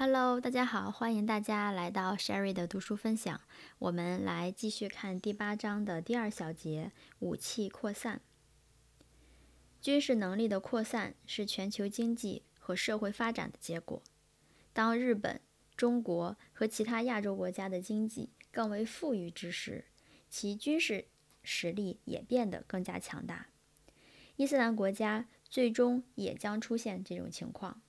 Hello，大家好，欢迎大家来到 Sherry 的读书分享。我们来继续看第八章的第二小节：武器扩散。军事能力的扩散是全球经济和社会发展的结果。当日本、中国和其他亚洲国家的经济更为富裕之时，其军事实力也变得更加强大。伊斯兰国家最终也将出现这种情况。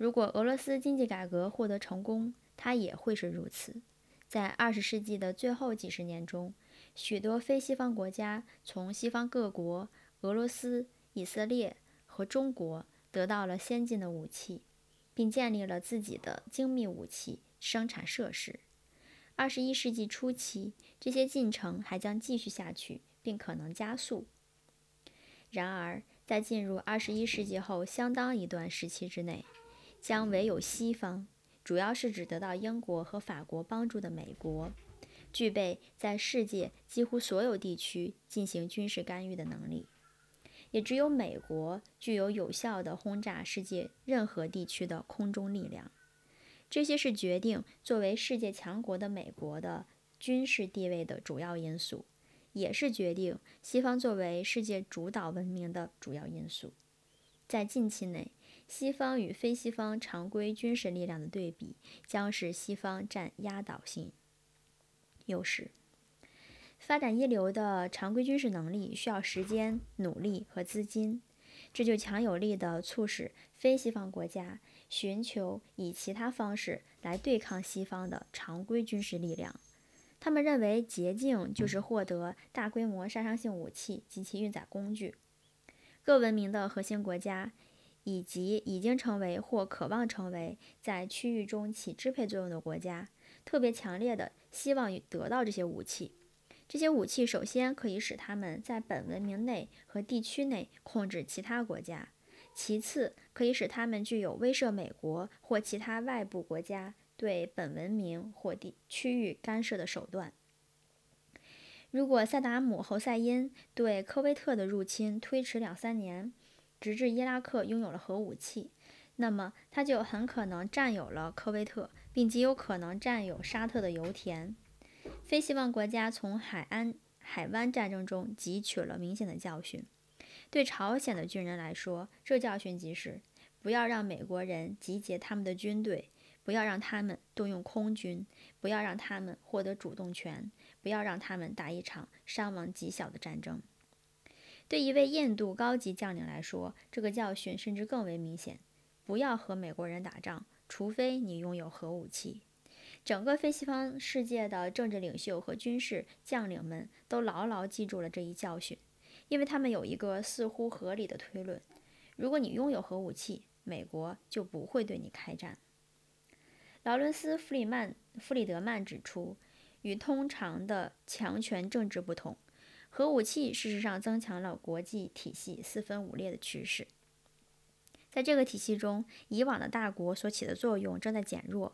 如果俄罗斯经济改革获得成功，它也会是如此。在二十世纪的最后几十年中，许多非西方国家从西方各国、俄罗斯、以色列和中国得到了先进的武器，并建立了自己的精密武器生产设施。二十一世纪初期，这些进程还将继续下去，并可能加速。然而，在进入二十一世纪后相当一段时期之内，将唯有西方，主要是指得到英国和法国帮助的美国，具备在世界几乎所有地区进行军事干预的能力。也只有美国具有有效的轰炸世界任何地区的空中力量。这些是决定作为世界强国的美国的军事地位的主要因素，也是决定西方作为世界主导文明的主要因素。在近期内。西方与非西方常规军事力量的对比，将使西方占压倒性优势。发展一流的常规军事能力需要时间、努力和资金，这就强有力地促使非西方国家寻求以其他方式来对抗西方的常规军事力量。他们认为捷径就是获得大规模杀伤性武器及其运载工具。各文明的核心国家。以及已经成为或渴望成为在区域中起支配作用的国家，特别强烈的希望得到这些武器。这些武器首先可以使他们在本文明内和地区内控制其他国家，其次可以使他们具有威慑美国或其他外部国家对本文明或地区域干涉的手段。如果萨达姆侯赛因对科威特的入侵推迟两三年，直至伊拉克拥有了核武器，那么他就很可能占有了科威特，并极有可能占有沙特的油田。非西方国家从海安海湾战争中汲取了明显的教训。对朝鲜的军人来说，这教训即是：不要让美国人集结他们的军队，不要让他们动用空军，不要让他们获得主动权，不要让他们打一场伤亡极小的战争。对一位印度高级将领来说，这个教训甚至更为明显：不要和美国人打仗，除非你拥有核武器。整个非西方世界的政治领袖和军事将领们都牢牢记住了这一教训，因为他们有一个似乎合理的推论：如果你拥有核武器，美国就不会对你开战。劳伦斯·弗里曼弗里德曼指出，与通常的强权政治不同。核武器事实上增强了国际体系四分五裂的趋势。在这个体系中，以往的大国所起的作用正在减弱。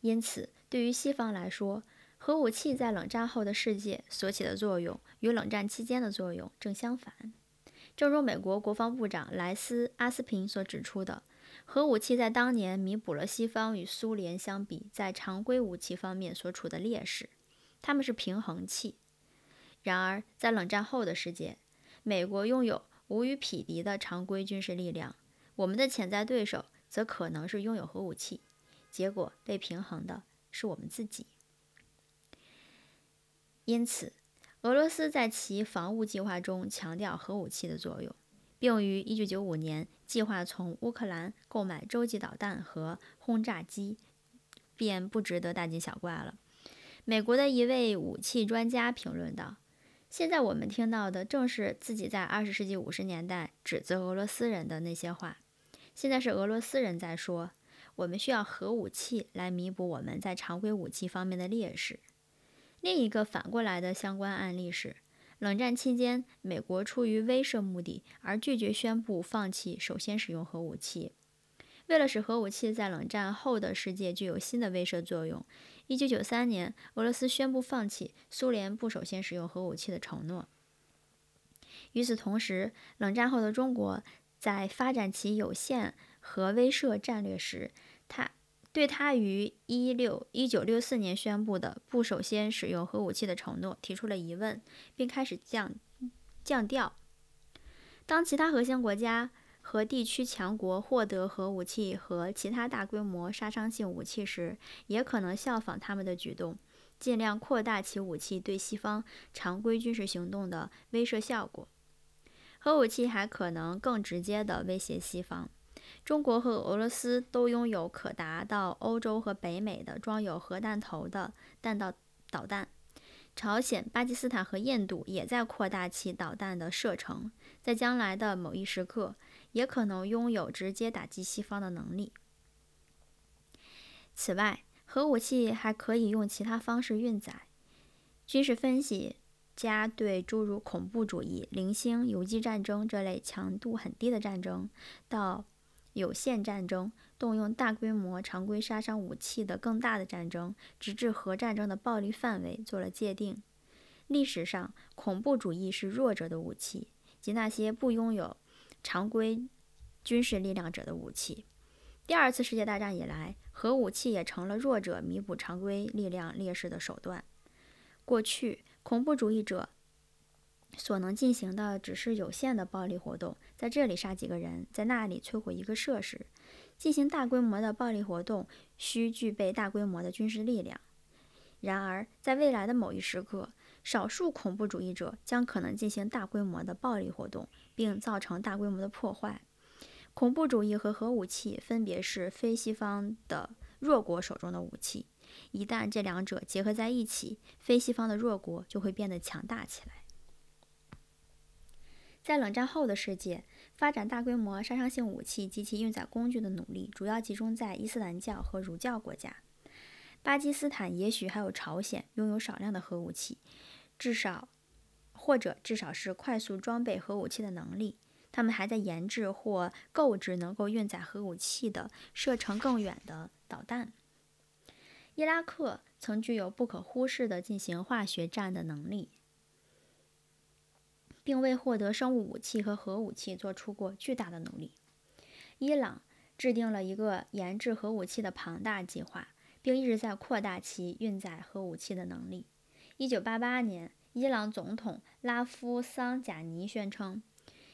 因此，对于西方来说，核武器在冷战后的世界所起的作用与冷战期间的作用正相反。正如美国国防部长莱斯·阿斯平所指出的，核武器在当年弥补了西方与苏联相比在常规武器方面所处的劣势。它们是平衡器。然而，在冷战后的世界，美国拥有无与匹敌的常规军事力量，我们的潜在对手则可能是拥有核武器。结果被平衡的是我们自己。因此，俄罗斯在其防务计划中强调核武器的作用，并于1995年计划从乌克兰购买洲际导弹和轰炸机，便不值得大惊小怪了。美国的一位武器专家评论道。现在我们听到的正是自己在二十世纪五十年代指责俄罗斯人的那些话。现在是俄罗斯人在说，我们需要核武器来弥补我们在常规武器方面的劣势。另一个反过来的相关案例是，冷战期间，美国出于威慑目的而拒绝宣布放弃首先使用核武器。为了使核武器在冷战后的世界具有新的威慑作用，1993年，俄罗斯宣布放弃苏联不首先使用核武器的承诺。与此同时，冷战后的中国在发展其有限核威慑战略时，它对他于一六一九六四年宣布的不首先使用核武器的承诺提出了疑问，并开始降降调。当其他核心国家和地区强国获得核武器和其他大规模杀伤性武器时，也可能效仿他们的举动，尽量扩大其武器对西方常规军事行动的威慑效果。核武器还可能更直接地威胁西方。中国和俄罗斯都拥有可达到欧洲和北美的装有核弹头的弹道导弹。朝鲜、巴基斯坦和印度也在扩大其导弹的射程，在将来的某一时刻，也可能拥有直接打击西方的能力。此外，核武器还可以用其他方式运载。军事分析家对诸如恐怖主义、零星游击战争这类强度很低的战争，到有限战争、动用大规模常规杀伤武器的更大的战争，直至核战争的暴力范围做了界定。历史上，恐怖主义是弱者的武器，即那些不拥有常规军事力量者的武器。第二次世界大战以来，核武器也成了弱者弥补常规力量劣势的手段。过去，恐怖主义者。所能进行的只是有限的暴力活动，在这里杀几个人，在那里摧毁一个设施。进行大规模的暴力活动需具备大规模的军事力量。然而，在未来的某一时刻，少数恐怖主义者将可能进行大规模的暴力活动，并造成大规模的破坏。恐怖主义和核武器分别是非西方的弱国手中的武器。一旦这两者结合在一起，非西方的弱国就会变得强大起来。在冷战后的世界，发展大规模杀伤性武器及其运载工具的努力主要集中在伊斯兰教和儒教国家。巴基斯坦也许还有朝鲜拥有少量的核武器，至少或者至少是快速装备核武器的能力。他们还在研制或购置能够运载核武器的射程更远的导弹。伊拉克曾具有不可忽视的进行化学战的能力。并为获得生物武器和核武器做出过巨大的努力。伊朗制定了一个研制核武器的庞大计划，并一直在扩大其运载核武器的能力。1988年，伊朗总统拉夫桑贾尼宣称，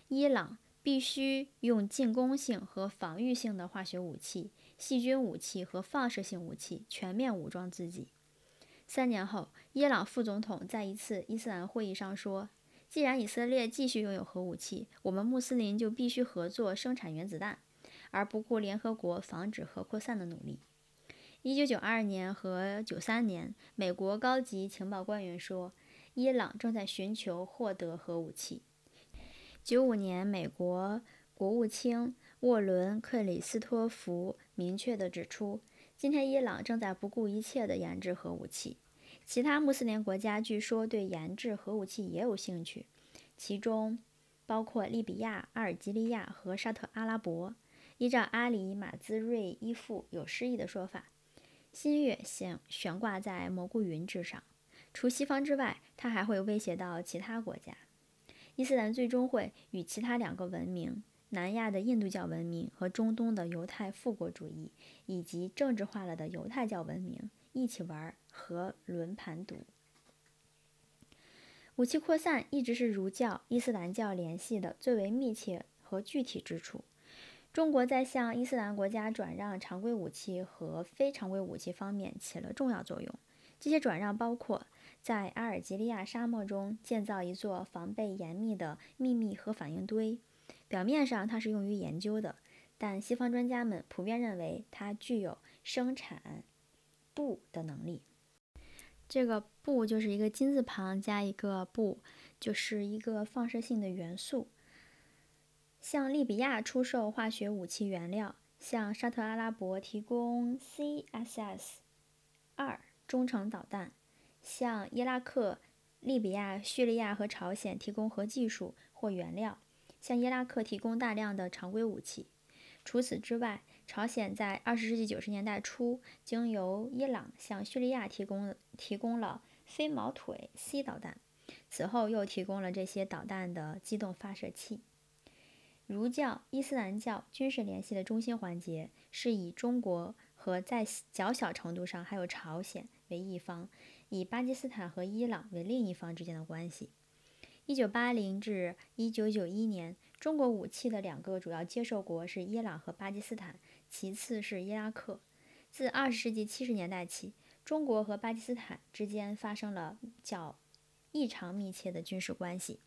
伊朗必须用进攻性和防御性的化学武器、细菌武器和放射性武器全面武装自己。三年后，伊朗副总统在一次伊斯兰会议上说。既然以色列继续拥有核武器，我们穆斯林就必须合作生产原子弹，而不顾联合国防止核扩散的努力。一九九二年和九三年，美国高级情报官员说，伊朗正在寻求获得核武器。九五年，美国国务卿沃伦·克里斯托弗明确地指出，今天伊朗正在不顾一切地研制核武器。其他穆斯林国家据说对研制核武器也有兴趣，其中包括利比亚、阿尔及利亚和沙特阿拉伯。依照阿里马兹瑞伊夫有诗意的说法，新月悬悬挂在蘑菇云之上。除西方之外，它还会威胁到其他国家。伊斯兰最终会与其他两个文明——南亚的印度教文明和中东的犹太复国主义，以及政治化了的犹太教文明一起玩。和轮盘赌，武器扩散一直是儒教、伊斯兰教联系的最为密切和具体之处。中国在向伊斯兰国家转让常规武器和非常规武器方面起了重要作用。这些转让包括在阿尔及利亚沙漠中建造一座防备严密的秘密核反应堆，表面上它是用于研究的，但西方专家们普遍认为它具有生产布的能力。这个“不”就是一个金字旁加一个“不”，就是一个放射性的元素。向利比亚出售化学武器原料，向沙特阿拉伯提供 CSS 二中程导弹，向伊拉克、利比亚、叙利亚和朝鲜提供核技术或原料，向伊拉克提供大量的常规武器。除此之外，朝鲜在二十世纪九十年代初，经由伊朗向叙利亚提供提供了飞毛腿 C 导弹，此后又提供了这些导弹的机动发射器。儒教、伊斯兰教军事联系的中心环节是以中国和在较小程度上还有朝鲜为一方，以巴基斯坦和伊朗为另一方之间的关系。一九八零至一九九一年，中国武器的两个主要接受国是伊朗和巴基斯坦，其次是伊拉克。自二十世纪七十年代起，中国和巴基斯坦之间发生了较异常密切的军事关系。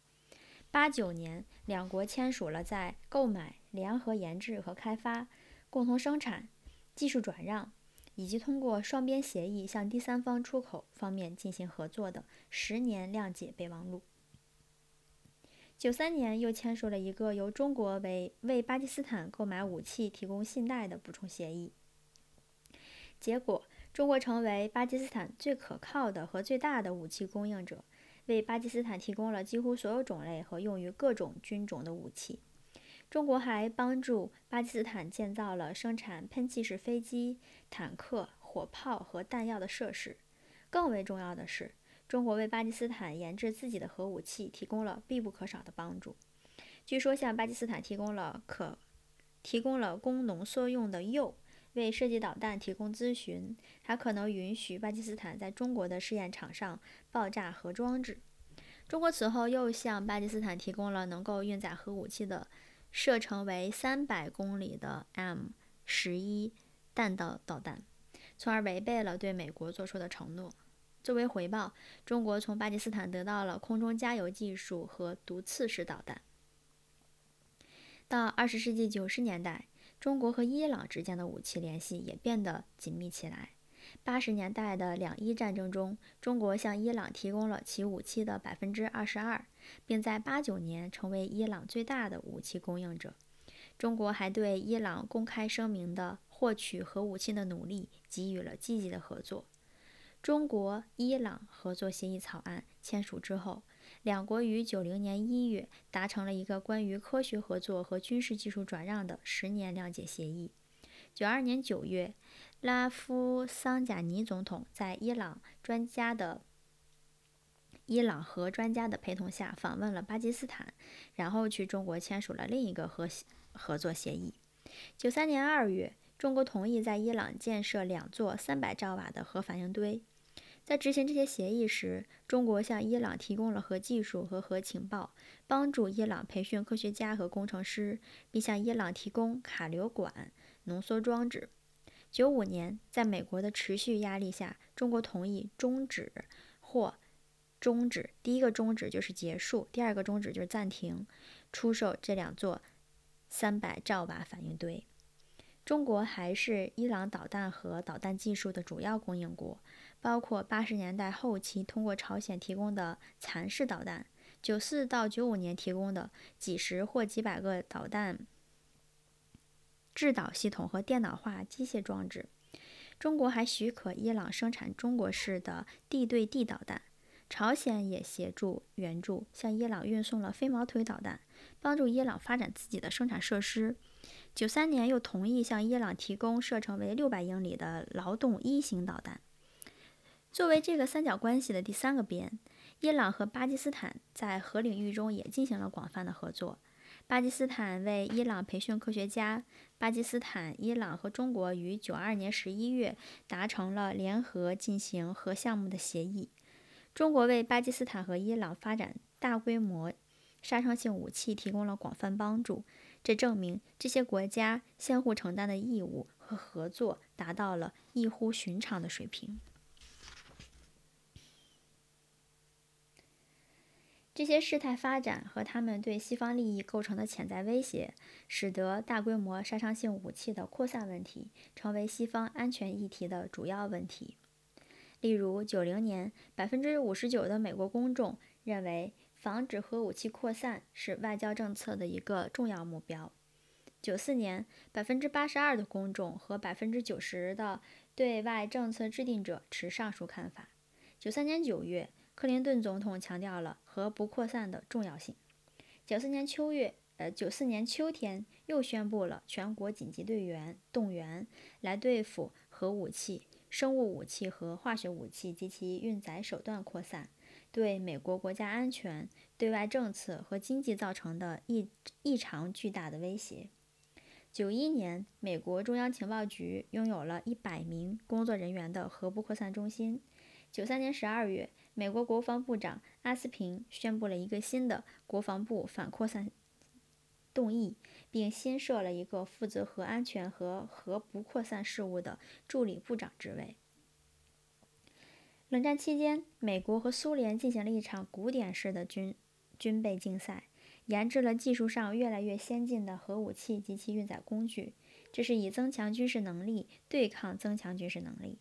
八九年，两国签署了在购买、联合研制和开发、共同生产、技术转让以及通过双边协议向第三方出口方面进行合作的十年谅解备忘录。九三年又签署了一个由中国为为巴基斯坦购买武器提供信贷的补充协议。结果，中国成为巴基斯坦最可靠的和最大的武器供应者，为巴基斯坦提供了几乎所有种类和用于各种军种的武器。中国还帮助巴基斯坦建造了生产喷气式飞机、坦克、火炮和弹药的设施。更为重要的是。中国为巴基斯坦研制自己的核武器提供了必不可少的帮助。据说向巴基斯坦提供了可提供了供浓缩用的铀，为设计导弹提供咨询，还可能允许巴基斯坦在中国的试验场上爆炸核装置。中国此后又向巴基斯坦提供了能够运载核武器的射程为三百公里的 M 十一弹道导弹，从而违背了对美国做出的承诺。作为回报，中国从巴基斯坦得到了空中加油技术和毒刺式导弹。到二十世纪九十年代，中国和伊朗之间的武器联系也变得紧密起来。八十年代的两伊战争中，中国向伊朗提供了其武器的百分之二十二，并在八九年成为伊朗最大的武器供应者。中国还对伊朗公开声明的获取核武器的努力给予了积极的合作。中国伊朗合作协议草案签署之后，两国于九零年一月达成了一个关于科学合作和军事技术转让的十年谅解协议。九二年九月，拉夫桑贾尼总统在伊朗专家的伊朗核专家的陪同下访问了巴基斯坦，然后去中国签署了另一个核合作协议。九三年二月，中国同意在伊朗建设两座三百兆瓦的核反应堆。在执行这些协议时，中国向伊朗提供了核技术和核情报，帮助伊朗培训科学家和工程师，并向伊朗提供卡流管浓缩装置。九五年，在美国的持续压力下，中国同意终止或终止第一个终止就是结束，第二个终止就是暂停出售这两座三百兆瓦反应堆。中国还是伊朗导弹和导弹技术的主要供应国。包括八十年代后期通过朝鲜提供的蚕式导弹，九四到九五年提供的几十或几百个导弹制导系统和电脑化机械装置。中国还许可伊朗生产中国式的地对地导弹。朝鲜也协助援助，向伊朗运送了飞毛腿导弹，帮助伊朗发展自己的生产设施。九三年又同意向伊朗提供射程为六百英里的劳动一型导弹。作为这个三角关系的第三个边，伊朗和巴基斯坦在核领域中也进行了广泛的合作。巴基斯坦为伊朗培训科学家。巴基斯坦、伊朗和中国于九二年十一月达成了联合进行核项目的协议。中国为巴基斯坦和伊朗发展大规模杀伤性武器提供了广泛帮助。这证明这些国家相互承担的义务和合作达到了异乎寻常的水平。这些事态发展和他们对西方利益构成的潜在威胁，使得大规模杀伤性武器的扩散问题成为西方安全议题的主要问题。例如，九零年，百分之五十九的美国公众认为防止核武器扩散是外交政策的一个重要目标；九四年，百分之八十二的公众和百分之九十的对外政策制定者持上述看法；九三年九月。克林顿总统强调了核不扩散的重要性。九四年秋月，呃，九四年秋天又宣布了全国紧急队员动员，来对付核武器、生物武器和化学武器及其运载手段扩散对美国国家安全、对外政策和经济造成的异异常巨大的威胁。九一年，美国中央情报局拥有了一百名工作人员的核不扩散中心。九三年十二月，美国国防部长阿斯平宣布了一个新的国防部反扩散动议，并新设了一个负责核安全和核不扩散事务的助理部长职位。冷战期间，美国和苏联进行了一场古典式的军军备竞赛。研制了技术上越来越先进的核武器及其运载工具，这是以增强军事能力对抗增强军事能力。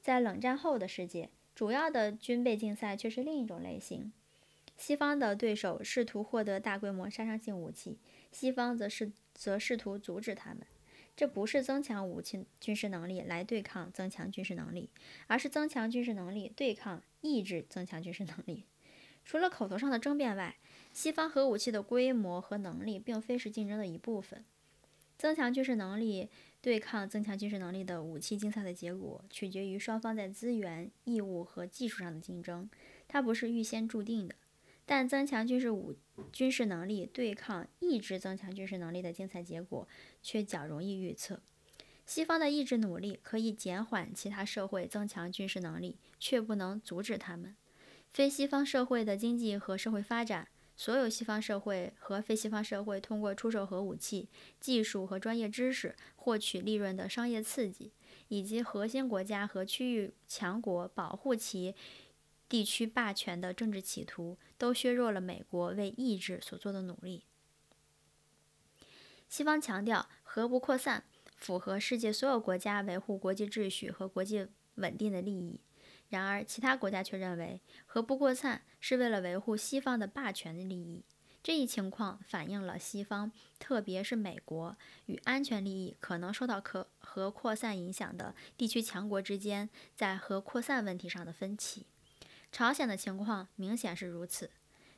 在冷战后的世界，主要的军备竞赛却是另一种类型。西方的对手试图获得大规模杀伤性武器，西方则是则试图阻止他们。这不是增强武器军事能力来对抗增强军事能力，而是增强军事能力对抗抑制增强军事能力。除了口头上的争辩外，西方核武器的规模和能力并非是竞争的一部分。增强军事能力对抗增强军事能力的武器竞赛的结果，取决于双方在资源、义务和技术上的竞争，它不是预先注定的。但增强军事武军事能力对抗抑制增强军事能力的竞赛结果却较容易预测。西方的抑制努力可以减缓其他社会增强军事能力，却不能阻止他们。非西方社会的经济和社会发展，所有西方社会和非西方社会通过出售核武器、技术和专业知识获取利润的商业刺激，以及核心国家和区域强国保护其地区霸权的政治企图，都削弱了美国为抑制所做的努力。西方强调核不扩散，符合世界所有国家维护国际秩序和国际稳定的利益。然而，其他国家却认为核不扩散是为了维护西方的霸权的利益。这一情况反映了西方，特别是美国与安全利益可能受到可核扩散影响的地区强国之间在核扩散问题上的分歧。朝鲜的情况明显是如此。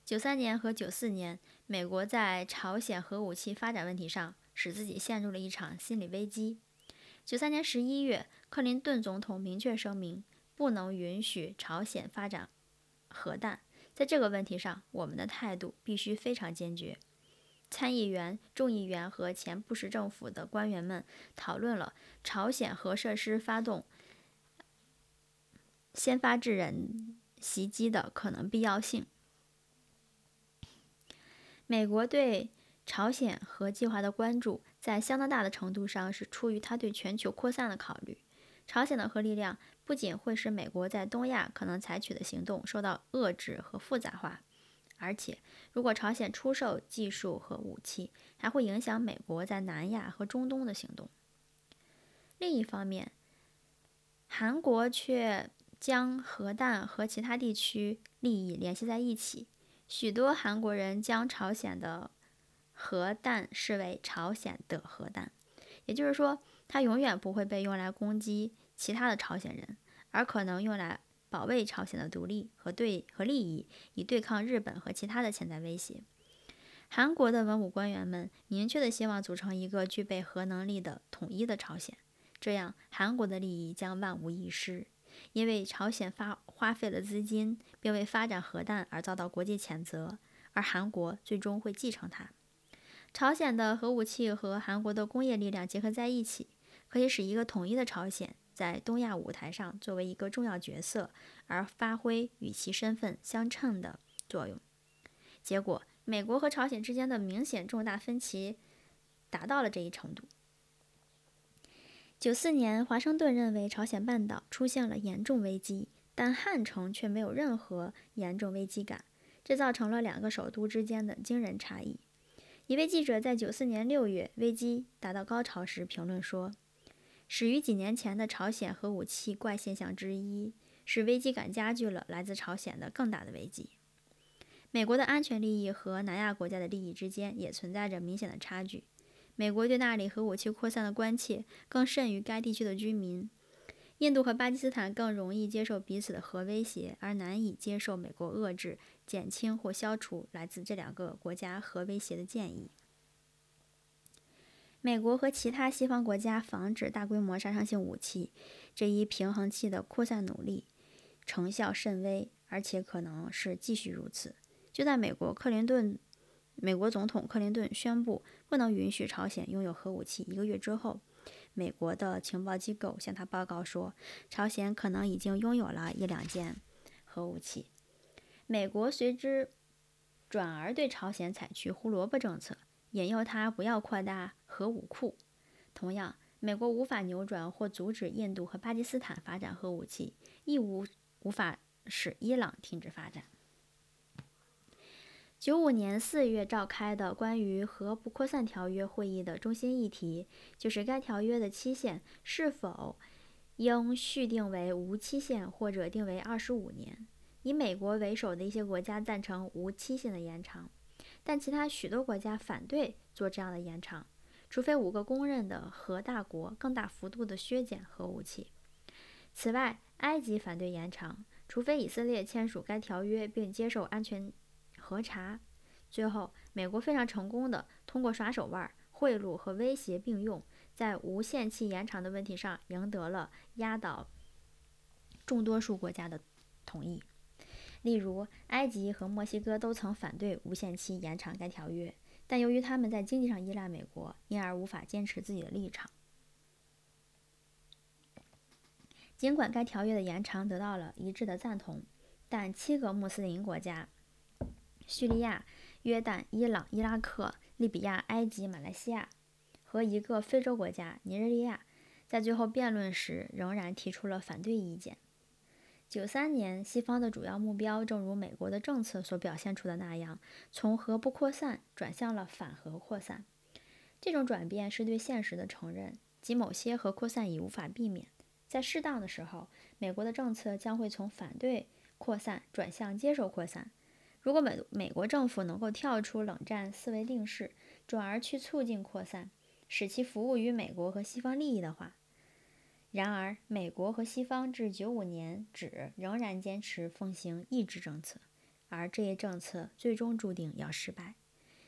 九三年和九四年，美国在朝鲜核武器发展问题上使自己陷入了一场心理危机。九三年十一月，克林顿总统明确声明。不能允许朝鲜发展核弹，在这个问题上，我们的态度必须非常坚决。参议员、众议员和前布什政府的官员们讨论了朝鲜核设施发动先发制人袭击的可能必要性。美国对朝鲜核计划的关注，在相当大的程度上是出于他对全球扩散的考虑。朝鲜的核力量不仅会使美国在东亚可能采取的行动受到遏制和复杂化，而且如果朝鲜出售技术和武器，还会影响美国在南亚和中东的行动。另一方面，韩国却将核弹和其他地区利益联系在一起。许多韩国人将朝鲜的核弹视为朝鲜的核弹，也就是说。它永远不会被用来攻击其他的朝鲜人，而可能用来保卫朝鲜的独立和对和利益，以对抗日本和其他的潜在威胁。韩国的文武官员们明确的希望组成一个具备核能力的统一的朝鲜，这样韩国的利益将万无一失。因为朝鲜发花费了资金，并为发展核弹而遭到国际谴责，而韩国最终会继承它。朝鲜的核武器和韩国的工业力量结合在一起。可以使一个统一的朝鲜在东亚舞台上作为一个重要角色，而发挥与其身份相称的作用。结果，美国和朝鲜之间的明显重大分歧达到了这一程度。九四年，华盛顿认为朝鲜半岛出现了严重危机，但汉城却没有任何严重危机感，这造成了两个首都之间的惊人差异。一位记者在九四年六月危机达到高潮时评论说。始于几年前的朝鲜核武器怪现象之一，使危机感加剧了来自朝鲜的更大的危机。美国的安全利益和南亚国家的利益之间也存在着明显的差距。美国对那里核武器扩散的关切更甚于该地区的居民。印度和巴基斯坦更容易接受彼此的核威胁，而难以接受美国遏制、减轻或消除来自这两个国家核威胁的建议。美国和其他西方国家防止大规模杀伤性武器这一平衡器的扩散努力成效甚微，而且可能是继续如此。就在美国克林顿美国总统克林顿宣布不能允许朝鲜拥有核武器一个月之后，美国的情报机构向他报告说，朝鲜可能已经拥有了一两件核武器。美国随之转而对朝鲜采取胡萝卜政策，引诱他不要扩大核武库。同样，美国无法扭转或阻止印度和巴基斯坦发展核武器，亦无无法使伊朗停止发展。九五年四月召开的关于核不扩散条约会议的中心议题，就是该条约的期限是否应续定为无期限，或者定为二十五年。以美国为首的一些国家赞成无期限的延长，但其他许多国家反对做这样的延长，除非五个公认的核大国更大幅度地削减核武器。此外，埃及反对延长，除非以色列签署该条约并接受安全核查。最后，美国非常成功地通过耍手腕、贿赂和威胁并用，在无限期延长的问题上赢得了压倒众多数国家的同意。例如，埃及和墨西哥都曾反对无限期延长该条约，但由于他们在经济上依赖美国，因而无法坚持自己的立场。尽管该条约的延长得到了一致的赞同，但七个穆斯林国家——叙利亚、约旦、伊朗、伊拉克、利比亚、埃及、马来西亚和一个非洲国家——尼日利亚，在最后辩论时仍然提出了反对意见。九三年，西方的主要目标，正如美国的政策所表现出的那样，从核不扩散转向了反核扩散。这种转变是对现实的承认，即某些核扩散已无法避免。在适当的时候，美国的政策将会从反对扩散转向接受扩散。如果美美国政府能够跳出冷战思维定式，转而去促进扩散，使其服务于美国和西方利益的话。然而，美国和西方至九五年止仍然坚持奉行抑制政策，而这一政策最终注定要失败。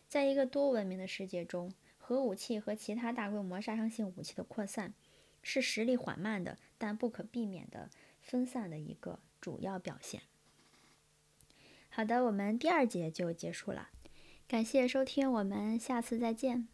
在一个多文明的世界中，核武器和其他大规模杀伤性武器的扩散，是实力缓慢的但不可避免的分散的一个主要表现。好的，我们第二节就结束了，感谢收听，我们下次再见。